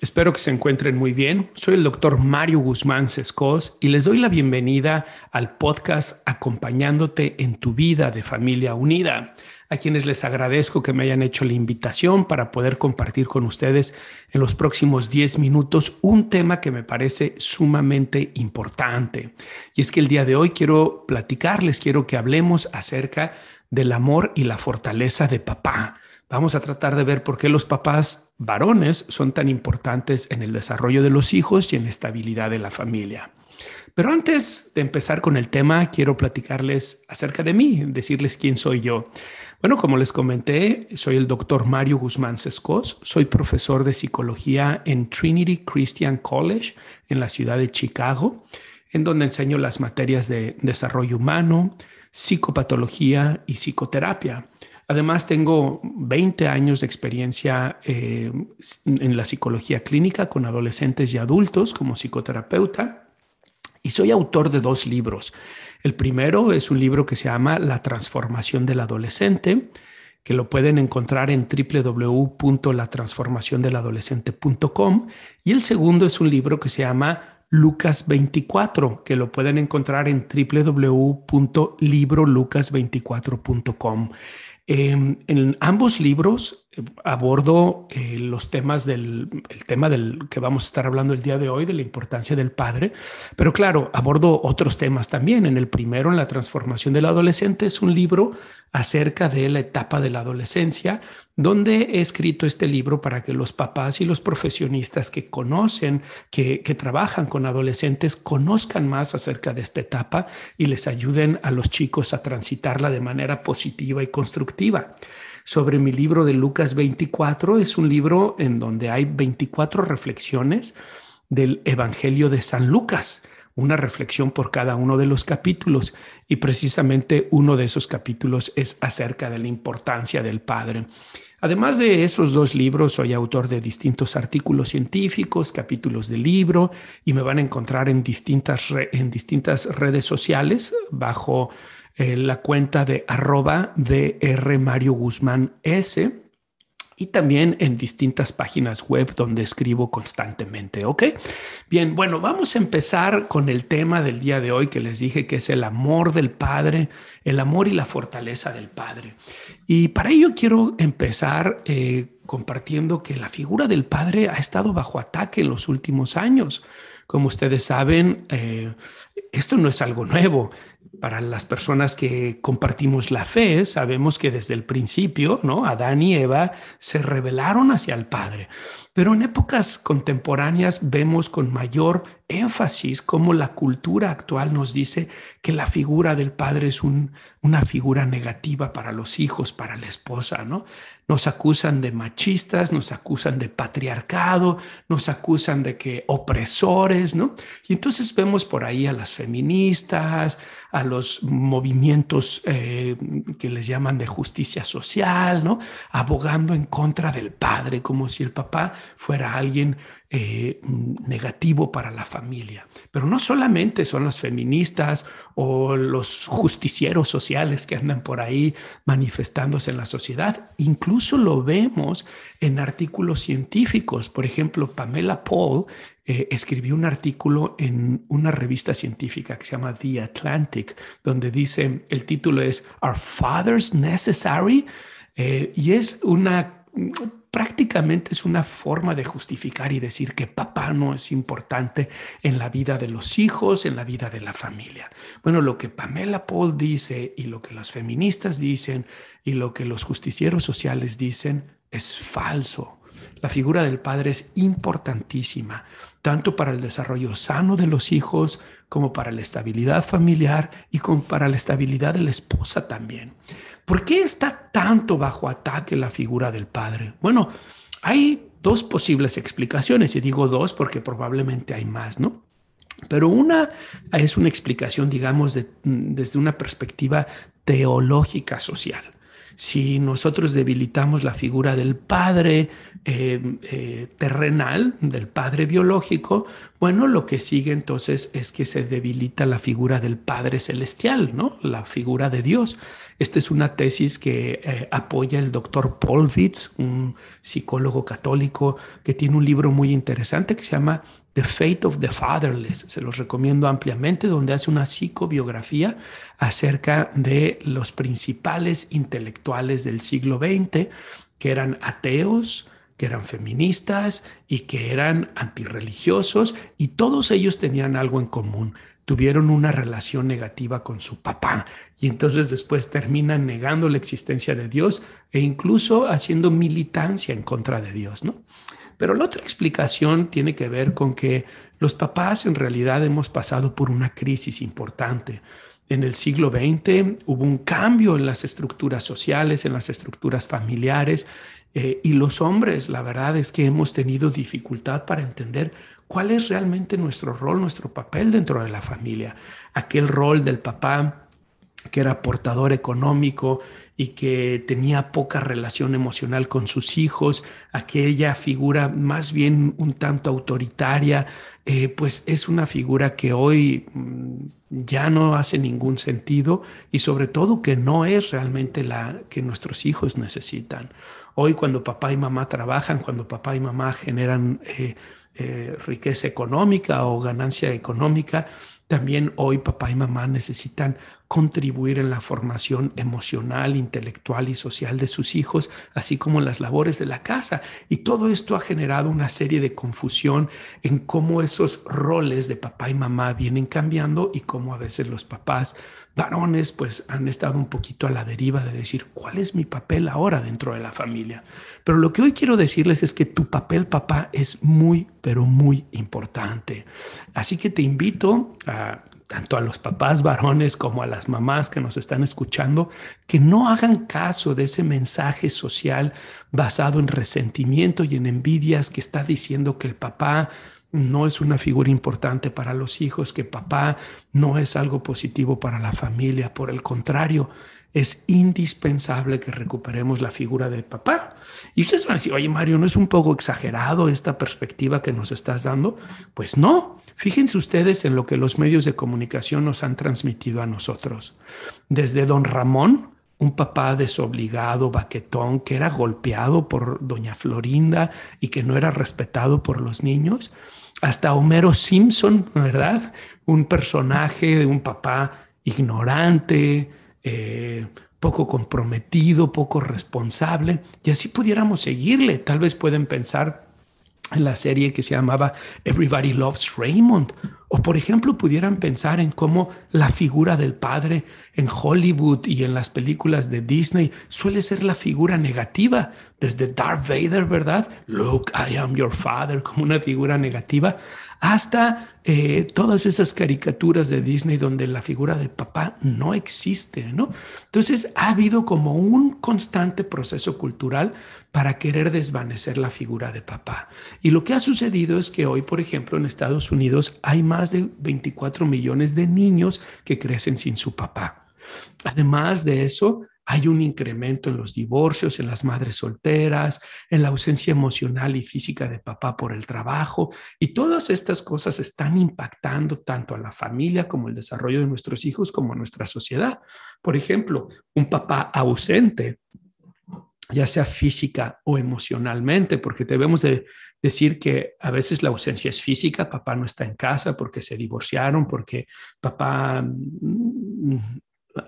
Espero que se encuentren muy bien. Soy el doctor Mario Guzmán Sescos y les doy la bienvenida al podcast Acompañándote en tu vida de familia unida, a quienes les agradezco que me hayan hecho la invitación para poder compartir con ustedes en los próximos 10 minutos un tema que me parece sumamente importante. Y es que el día de hoy quiero platicarles, quiero que hablemos acerca del amor y la fortaleza de papá. Vamos a tratar de ver por qué los papás varones son tan importantes en el desarrollo de los hijos y en la estabilidad de la familia. Pero antes de empezar con el tema, quiero platicarles acerca de mí, decirles quién soy yo. Bueno, como les comenté, soy el doctor Mario Guzmán Sescos, soy profesor de psicología en Trinity Christian College en la ciudad de Chicago, en donde enseño las materias de desarrollo humano, psicopatología y psicoterapia. Además, tengo 20 años de experiencia eh, en la psicología clínica con adolescentes y adultos como psicoterapeuta y soy autor de dos libros. El primero es un libro que se llama La transformación del adolescente, que lo pueden encontrar en www.latransformaciondeladolescente.com y el segundo es un libro que se llama Lucas 24, que lo pueden encontrar en www.librolucas24.com. Em, en ambos libros abordo eh, los temas del el tema del que vamos a estar hablando el día de hoy, de la importancia del padre, pero claro, abordo otros temas también. En el primero, en la transformación del adolescente, es un libro acerca de la etapa de la adolescencia, donde he escrito este libro para que los papás y los profesionistas que conocen, que, trabajan con adolescentes, conozcan más acerca de esta etapa y les ayuden a los chicos a transitarla de manera positiva y constructiva. Sobre mi libro de Lucas 24 es un libro en donde hay 24 reflexiones del Evangelio de San Lucas una reflexión por cada uno de los capítulos y precisamente uno de esos capítulos es acerca de la importancia del Padre. Además de esos dos libros, soy autor de distintos artículos científicos, capítulos de libro, y me van a encontrar en distintas, en distintas redes sociales bajo eh, la cuenta de arroba R Mario Guzmán S y también en distintas páginas web donde escribo constantemente. ¿Ok? Bien, bueno, vamos a empezar con el tema del día de hoy que les dije que es el amor del Padre, el amor y la fortaleza del Padre. Y para ello quiero empezar eh, compartiendo que la figura del Padre ha estado bajo ataque en los últimos años. Como ustedes saben, eh, esto no es algo nuevo para las personas que compartimos la fe, sabemos que desde el principio, ¿no? Adán y Eva se rebelaron hacia el Padre. Pero en épocas contemporáneas vemos con mayor énfasis cómo la cultura actual nos dice que la figura del padre es una figura negativa para los hijos, para la esposa, ¿no? Nos acusan de machistas, nos acusan de patriarcado, nos acusan de que opresores, ¿no? Y entonces vemos por ahí a las feministas, a los movimientos eh, que les llaman de justicia social, ¿no? Abogando en contra del padre, como si el papá fuera alguien eh, negativo para la familia. Pero no solamente son las feministas o los justicieros sociales que andan por ahí manifestándose en la sociedad, incluso lo vemos en artículos científicos. Por ejemplo, Pamela Paul eh, escribió un artículo en una revista científica que se llama The Atlantic, donde dice, el título es Are Fathers Necessary? Eh, y es una prácticamente es una forma de justificar y decir que papá no es importante en la vida de los hijos, en la vida de la familia. Bueno, lo que Pamela Paul dice y lo que las feministas dicen y lo que los justicieros sociales dicen es falso. La figura del padre es importantísima, tanto para el desarrollo sano de los hijos como para la estabilidad familiar y como para la estabilidad de la esposa también. ¿Por qué está tanto bajo ataque la figura del padre? Bueno, hay dos posibles explicaciones, y digo dos porque probablemente hay más, ¿no? Pero una es una explicación, digamos, desde una perspectiva teológica social si nosotros debilitamos la figura del padre eh, eh, terrenal, del padre biológico, bueno, lo que sigue entonces es que se debilita la figura del padre celestial, ¿no? La figura de Dios. Esta es una tesis que eh, apoya el doctor Paul Witz, un psicólogo católico que tiene un libro muy interesante que se llama The Fate of the Fatherless. Se los recomiendo ampliamente, donde hace una psicobiografía acerca de los principales intelectuales del siglo XX, que eran ateos, que eran feministas y que eran antirreligiosos, y todos ellos tenían algo en común. Tuvieron una relación negativa con su papá y entonces después terminan negando la existencia de Dios e incluso haciendo militancia en contra de Dios, ¿no? Pero la otra explicación tiene que ver con que los papás en realidad hemos pasado por una crisis importante. En el siglo XX hubo un cambio en las estructuras sociales, en las estructuras familiares, eh, y los hombres, la verdad es que hemos tenido dificultad para entender cuál es realmente nuestro rol, nuestro papel dentro de la familia. Aquel rol del papá que era portador económico y que tenía poca relación emocional con sus hijos, aquella figura más bien un tanto autoritaria, eh, pues es una figura que hoy mm, ya no hace ningún sentido y sobre todo que no es realmente la que nuestros hijos necesitan. Hoy cuando papá y mamá trabajan, cuando papá y mamá generan eh, eh, riqueza económica o ganancia económica, también hoy papá y mamá necesitan contribuir en la formación emocional, intelectual y social de sus hijos, así como en las labores de la casa. Y todo esto ha generado una serie de confusión en cómo esos roles de papá y mamá vienen cambiando y cómo a veces los papás varones pues han estado un poquito a la deriva de decir cuál es mi papel ahora dentro de la familia. Pero lo que hoy quiero decirles es que tu papel papá es muy, pero muy importante. Así que te invito a tanto a los papás varones como a las mamás que nos están escuchando, que no hagan caso de ese mensaje social basado en resentimiento y en envidias que está diciendo que el papá no es una figura importante para los hijos, que papá no es algo positivo para la familia. Por el contrario, es indispensable que recuperemos la figura de papá. Y ustedes van a decir, oye Mario, ¿no es un poco exagerado esta perspectiva que nos estás dando? Pues no. Fíjense ustedes en lo que los medios de comunicación nos han transmitido a nosotros. Desde don Ramón, un papá desobligado, baquetón, que era golpeado por doña Florinda y que no era respetado por los niños, hasta Homero Simpson, ¿verdad? Un personaje de un papá ignorante, eh, poco comprometido, poco responsable, y así pudiéramos seguirle. Tal vez pueden pensar en la serie que se llamaba Everybody Loves Raymond. O por ejemplo, pudieran pensar en cómo la figura del padre en Hollywood y en las películas de Disney suele ser la figura negativa, desde Darth Vader, ¿verdad? Look, I am your father, como una figura negativa, hasta eh, todas esas caricaturas de Disney donde la figura de papá no existe, ¿no? Entonces ha habido como un constante proceso cultural para querer desvanecer la figura de papá. Y lo que ha sucedido es que hoy, por ejemplo, en Estados Unidos hay más de 24 millones de niños que crecen sin su papá. Además de eso, hay un incremento en los divorcios, en las madres solteras, en la ausencia emocional y física de papá por el trabajo. Y todas estas cosas están impactando tanto a la familia como el desarrollo de nuestros hijos como a nuestra sociedad. Por ejemplo, un papá ausente ya sea física o emocionalmente, porque debemos de decir que a veces la ausencia es física, papá no está en casa porque se divorciaron, porque papá mm,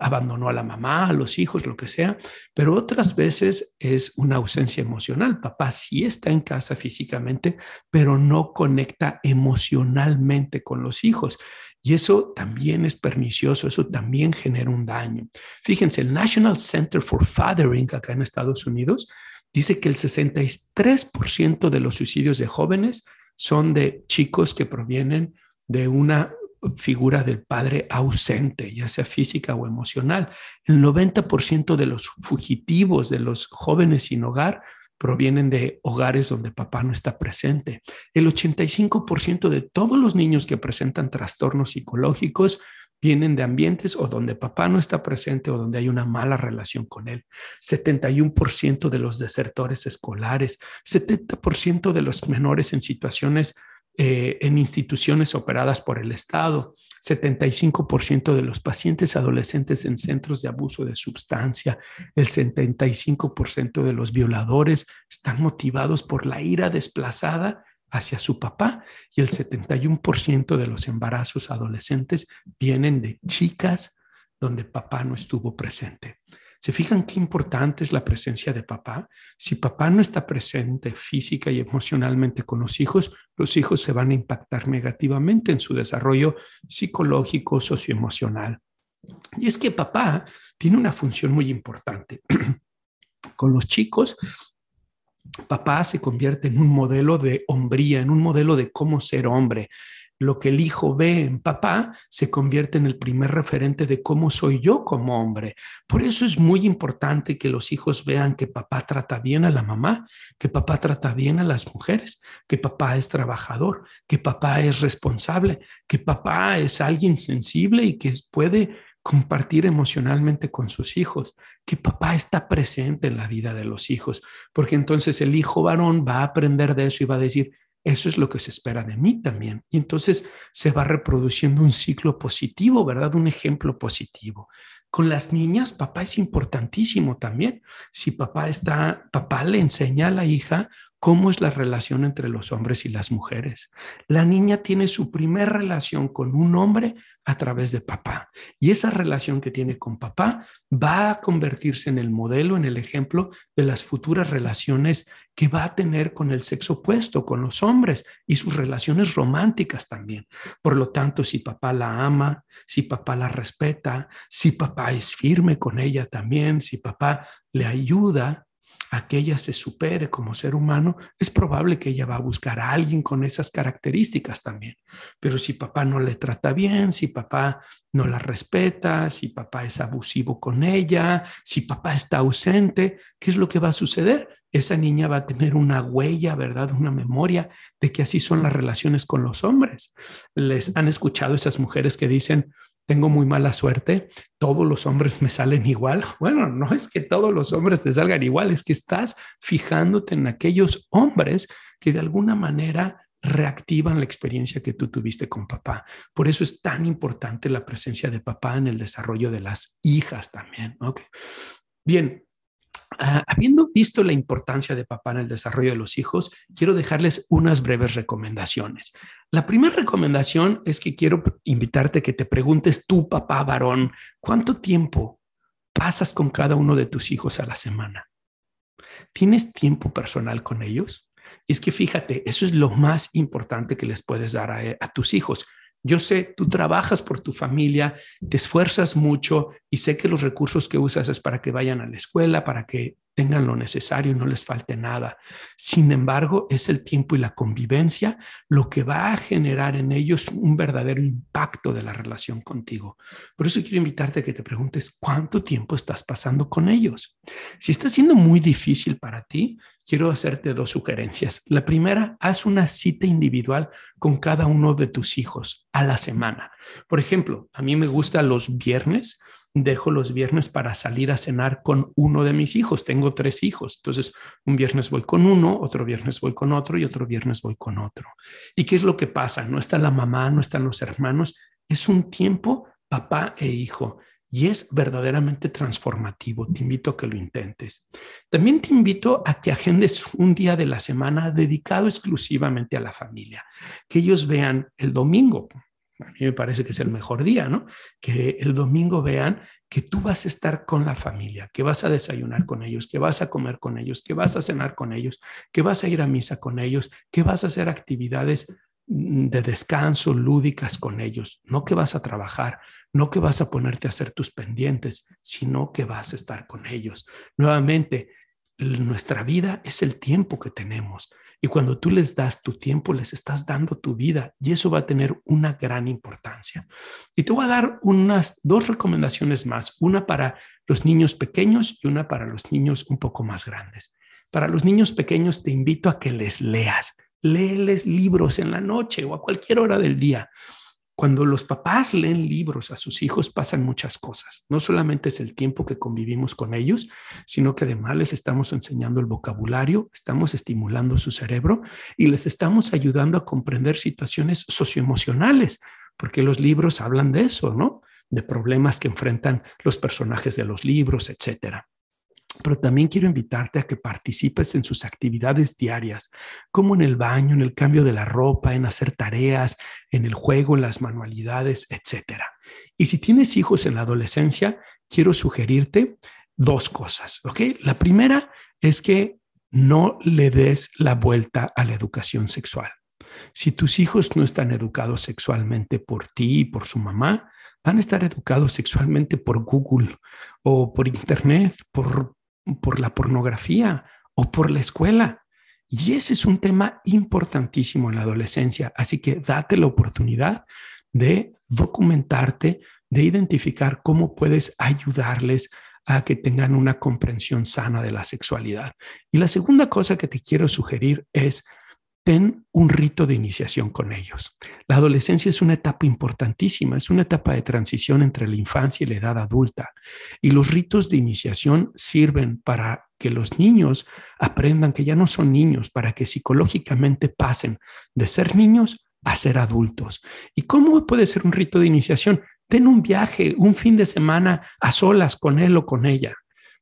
abandonó a la mamá, a los hijos, lo que sea, pero otras veces es una ausencia emocional. Papá sí está en casa físicamente, pero no conecta emocionalmente con los hijos. Y eso también es pernicioso, eso también genera un daño. Fíjense, el National Center for Fathering acá en Estados Unidos dice que el 63% de los suicidios de jóvenes son de chicos que provienen de una figura del padre ausente, ya sea física o emocional. El 90% de los fugitivos, de los jóvenes sin hogar, provienen de hogares donde papá no está presente. El 85% de todos los niños que presentan trastornos psicológicos vienen de ambientes o donde papá no está presente o donde hay una mala relación con él. 71% de los desertores escolares, 70% de los menores en situaciones eh, en instituciones operadas por el Estado, 75% de los pacientes adolescentes en centros de abuso de sustancia, el 75% de los violadores están motivados por la ira desplazada hacia su papá. Y el 71% de los embarazos adolescentes vienen de chicas donde papá no estuvo presente. ¿Se fijan qué importante es la presencia de papá? Si papá no está presente física y emocionalmente con los hijos, los hijos se van a impactar negativamente en su desarrollo psicológico, socioemocional. Y es que papá tiene una función muy importante. con los chicos, papá se convierte en un modelo de hombría, en un modelo de cómo ser hombre lo que el hijo ve en papá se convierte en el primer referente de cómo soy yo como hombre. Por eso es muy importante que los hijos vean que papá trata bien a la mamá, que papá trata bien a las mujeres, que papá es trabajador, que papá es responsable, que papá es alguien sensible y que puede compartir emocionalmente con sus hijos, que papá está presente en la vida de los hijos, porque entonces el hijo varón va a aprender de eso y va a decir, eso es lo que se espera de mí también. Y entonces se va reproduciendo un ciclo positivo, ¿verdad? Un ejemplo positivo. Con las niñas, papá es importantísimo también. Si papá está, papá le enseña a la hija cómo es la relación entre los hombres y las mujeres. La niña tiene su primera relación con un hombre a través de papá. Y esa relación que tiene con papá va a convertirse en el modelo, en el ejemplo de las futuras relaciones que va a tener con el sexo opuesto, con los hombres y sus relaciones románticas también. Por lo tanto, si papá la ama, si papá la respeta, si papá es firme con ella también, si papá le ayuda, a que ella se supere como ser humano, es probable que ella va a buscar a alguien con esas características también. Pero si papá no le trata bien, si papá no la respeta, si papá es abusivo con ella, si papá está ausente, ¿qué es lo que va a suceder? Esa niña va a tener una huella, ¿verdad? Una memoria de que así son las relaciones con los hombres. Les han escuchado esas mujeres que dicen, tengo muy mala suerte, todos los hombres me salen igual. Bueno, no es que todos los hombres te salgan igual, es que estás fijándote en aquellos hombres que de alguna manera reactivan la experiencia que tú tuviste con papá. Por eso es tan importante la presencia de papá en el desarrollo de las hijas también. Okay. Bien, Ah, habiendo visto la importancia de papá en el desarrollo de los hijos, quiero dejarles unas breves recomendaciones. La primera recomendación es que quiero invitarte a que te preguntes tú, papá varón, ¿cuánto tiempo pasas con cada uno de tus hijos a la semana? ¿Tienes tiempo personal con ellos? es que fíjate, eso es lo más importante que les puedes dar a, a tus hijos. Yo sé, tú trabajas por tu familia, te esfuerzas mucho y sé que los recursos que usas es para que vayan a la escuela, para que tengan lo necesario y no les falte nada. Sin embargo, es el tiempo y la convivencia lo que va a generar en ellos un verdadero impacto de la relación contigo. Por eso quiero invitarte a que te preguntes cuánto tiempo estás pasando con ellos. Si está siendo muy difícil para ti, quiero hacerte dos sugerencias. La primera, haz una cita individual con cada uno de tus hijos a la semana. Por ejemplo, a mí me gusta los viernes dejo los viernes para salir a cenar con uno de mis hijos. Tengo tres hijos. Entonces, un viernes voy con uno, otro viernes voy con otro y otro viernes voy con otro. ¿Y qué es lo que pasa? No está la mamá, no están los hermanos. Es un tiempo papá e hijo y es verdaderamente transformativo. Te invito a que lo intentes. También te invito a que agendes un día de la semana dedicado exclusivamente a la familia, que ellos vean el domingo, a mí me parece que es el mejor día, ¿no? Que el domingo vean que tú vas a estar con la familia, que vas a desayunar con ellos, que vas a comer con ellos, que vas a cenar con ellos, que vas a ir a misa con ellos, que vas a hacer actividades mm, de descanso lúdicas con ellos, no que vas a trabajar, no que vas a ponerte a hacer tus pendientes, sino que vas a estar con ellos. Nuevamente, nuestra vida es el tiempo que tenemos. Y cuando tú les das tu tiempo, les estás dando tu vida y eso va a tener una gran importancia. Y te voy a dar unas dos recomendaciones más, una para los niños pequeños y una para los niños un poco más grandes. Para los niños pequeños te invito a que les leas. Léeles libros en la noche o a cualquier hora del día. Cuando los papás leen libros a sus hijos pasan muchas cosas. No solamente es el tiempo que convivimos con ellos, sino que además les estamos enseñando el vocabulario, estamos estimulando su cerebro y les estamos ayudando a comprender situaciones socioemocionales, porque los libros hablan de eso, ¿no? De problemas que enfrentan los personajes de los libros, etcétera pero también quiero invitarte a que participes en sus actividades diarias, como en el baño, en el cambio de la ropa, en hacer tareas, en el juego, en las manualidades, etc. Y si tienes hijos en la adolescencia, quiero sugerirte dos cosas, ¿ok? La primera es que no le des la vuelta a la educación sexual. Si tus hijos no están educados sexualmente por ti y por su mamá, van a estar educados sexualmente por Google o por Internet, por por la pornografía o por la escuela. Y ese es un tema importantísimo en la adolescencia. Así que date la oportunidad de documentarte, de identificar cómo puedes ayudarles a que tengan una comprensión sana de la sexualidad. Y la segunda cosa que te quiero sugerir es ten un rito de iniciación con ellos. La adolescencia es una etapa importantísima, es una etapa de transición entre la infancia y la edad adulta. Y los ritos de iniciación sirven para que los niños aprendan que ya no son niños, para que psicológicamente pasen de ser niños a ser adultos. ¿Y cómo puede ser un rito de iniciación? Ten un viaje, un fin de semana a solas con él o con ella.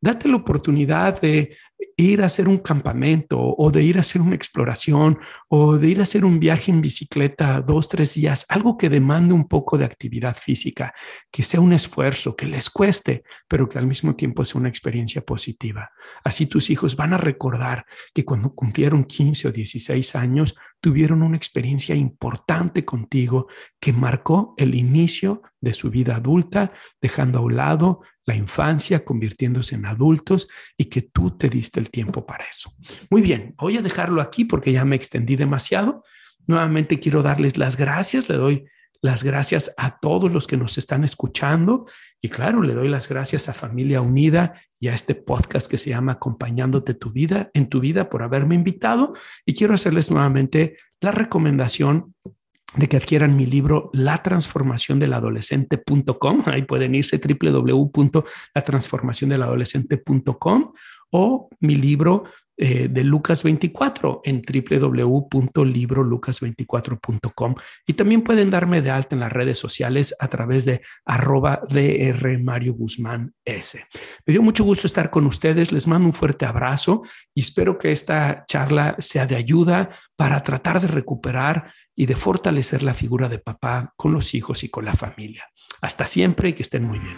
Date la oportunidad de ir a hacer un campamento o de ir a hacer una exploración o de ir a hacer un viaje en bicicleta dos, tres días, algo que demande un poco de actividad física, que sea un esfuerzo, que les cueste, pero que al mismo tiempo sea una experiencia positiva. Así tus hijos van a recordar que cuando cumplieron 15 o 16 años tuvieron una experiencia importante contigo que marcó el inicio de su vida adulta, dejando a un lado la infancia, convirtiéndose en adultos y que tú te diste el tiempo para eso. Muy bien, voy a dejarlo aquí porque ya me extendí demasiado. Nuevamente quiero darles las gracias, le doy las gracias a todos los que nos están escuchando y claro, le doy las gracias a Familia Unida y a este podcast que se llama Acompañándote tu vida en tu vida por haberme invitado y quiero hacerles nuevamente la recomendación de que adquieran mi libro La transformación del adolescente.com. Ahí pueden irse www.latransformaciondeladolescente.com o mi libro eh, de Lucas 24 en www.librolucas24.com. Y también pueden darme de alta en las redes sociales a través de arroba DR Mario Guzmán S. Me dio mucho gusto estar con ustedes. Les mando un fuerte abrazo y espero que esta charla sea de ayuda para tratar de recuperar y de fortalecer la figura de papá con los hijos y con la familia. Hasta siempre y que estén muy bien.